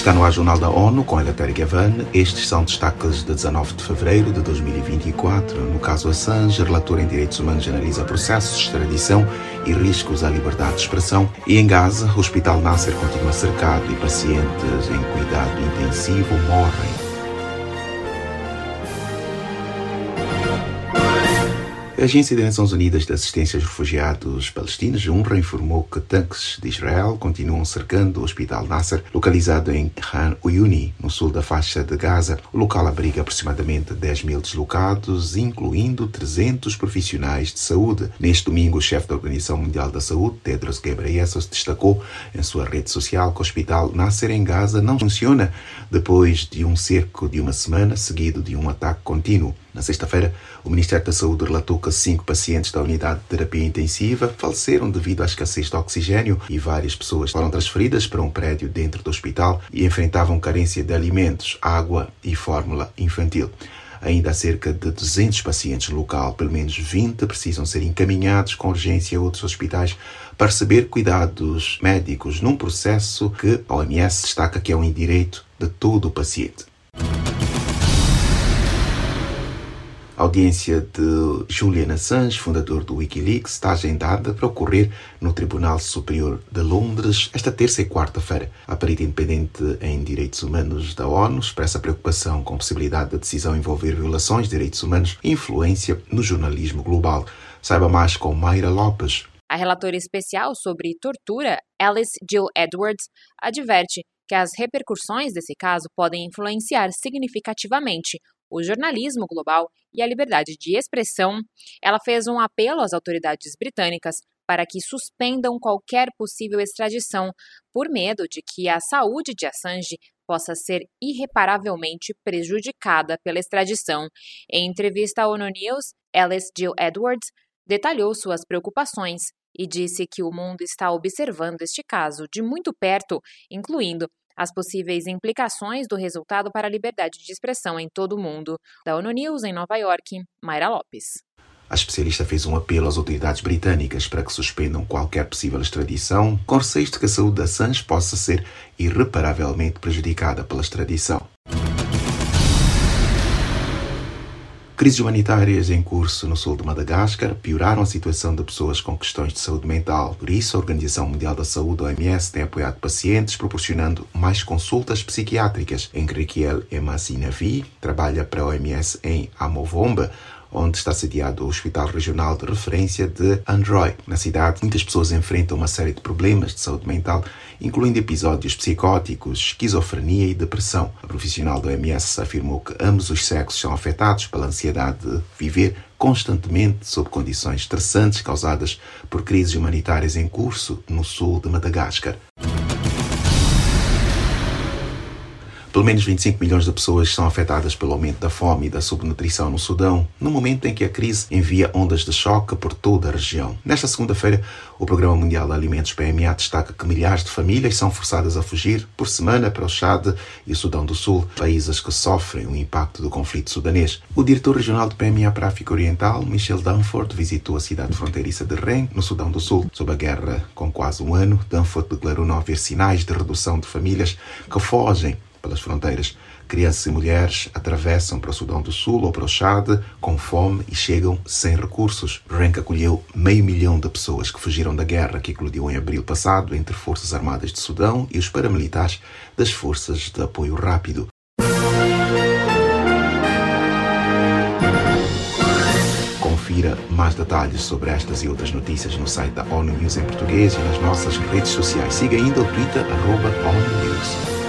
Está no ar Jornal da ONU com Eleutério Gavan. Estes são destaques de 19 de fevereiro de 2024. No caso Assange, relator em direitos humanos analisa processos de extradição e riscos à liberdade de expressão. E em Gaza, o Hospital Nasser continua cercado e pacientes em cuidado intensivo morrem A Agência das Nações Unidas de Assistência aos Refugiados Palestinos, UNRWA, informou que tanques de Israel continuam cercando o Hospital Nasser, localizado em Khan Uyuni, no sul da faixa de Gaza. O local abriga aproximadamente 10 mil deslocados, incluindo 300 profissionais de saúde. Neste domingo, o chefe da Organização Mundial da Saúde, Tedros Ghebreyesus, destacou em sua rede social que o Hospital Nasser em Gaza não funciona depois de um cerco de uma semana seguido de um ataque contínuo. Na sexta-feira, o Ministério da Saúde relatou que cinco pacientes da unidade de terapia intensiva faleceram devido à escassez de oxigênio e várias pessoas foram transferidas para um prédio dentro do hospital e enfrentavam carência de alimentos, água e fórmula infantil. Ainda há cerca de 200 pacientes no local, pelo menos 20 precisam ser encaminhados com urgência a outros hospitais para receber cuidados médicos num processo que a OMS destaca que é um direito de todo o paciente. A audiência de Julian Assange, fundador do Wikileaks, está agendada para ocorrer no Tribunal Superior de Londres esta terça e quarta-feira. A perita independente em direitos humanos da ONU expressa preocupação com a possibilidade da decisão envolver violações de direitos humanos e influência no jornalismo global. Saiba mais com Mayra Lopes. A relatora especial sobre tortura, Alice Jill Edwards, adverte que as repercussões desse caso podem influenciar significativamente o jornalismo global e a liberdade de expressão, ela fez um apelo às autoridades britânicas para que suspendam qualquer possível extradição, por medo de que a saúde de Assange possa ser irreparavelmente prejudicada pela extradição. Em entrevista à ONU News, Alice Jill Edwards detalhou suas preocupações e disse que o mundo está observando este caso de muito perto, incluindo as possíveis implicações do resultado para a liberdade de expressão em todo o mundo. Da ONU News, em Nova York, Mayra Lopes. A especialista fez um apelo às autoridades britânicas para que suspendam qualquer possível extradição, com receio de que a saúde da Assange possa ser irreparavelmente prejudicada pela extradição. Crises humanitárias em curso no sul de Madagascar pioraram a situação de pessoas com questões de saúde mental. Por isso, a Organização Mundial da Saúde, OMS, tem apoiado pacientes, proporcionando mais consultas psiquiátricas. Enriquel Emasinavi trabalha para a OMS em Amovomba, onde está sediado o Hospital Regional de Referência de Android. Na cidade, muitas pessoas enfrentam uma série de problemas de saúde mental, incluindo episódios psicóticos, esquizofrenia e depressão. A profissional do OMS afirmou que ambos os sexos são afetados pela ansiedade de viver constantemente sob condições estressantes causadas por crises humanitárias em curso no sul de Madagascar. Pelo menos 25 milhões de pessoas são afetadas pelo aumento da fome e da subnutrição no Sudão, no momento em que a crise envia ondas de choque por toda a região. Nesta segunda-feira, o Programa Mundial de Alimentos PMA destaca que milhares de famílias são forçadas a fugir por semana para o Chad e o Sudão do Sul, países que sofrem o impacto do conflito sudanês. O diretor regional do PMA para a África Oriental, Michel Danford, visitou a cidade fronteiriça de Ren, no Sudão do Sul. Sob a guerra com quase um ano, Danford declarou não haver sinais de redução de famílias que fogem pelas fronteiras. Crianças e mulheres atravessam para o Sudão do Sul ou para o Chad com fome e chegam sem recursos. Renk acolheu meio milhão de pessoas que fugiram da guerra que eclodiu em abril passado entre Forças Armadas de Sudão e os paramilitares das Forças de Apoio Rápido. Confira mais detalhes sobre estas e outras notícias no site da ONU News em português e nas nossas redes sociais. Siga ainda o Twitter, arroba ONU News.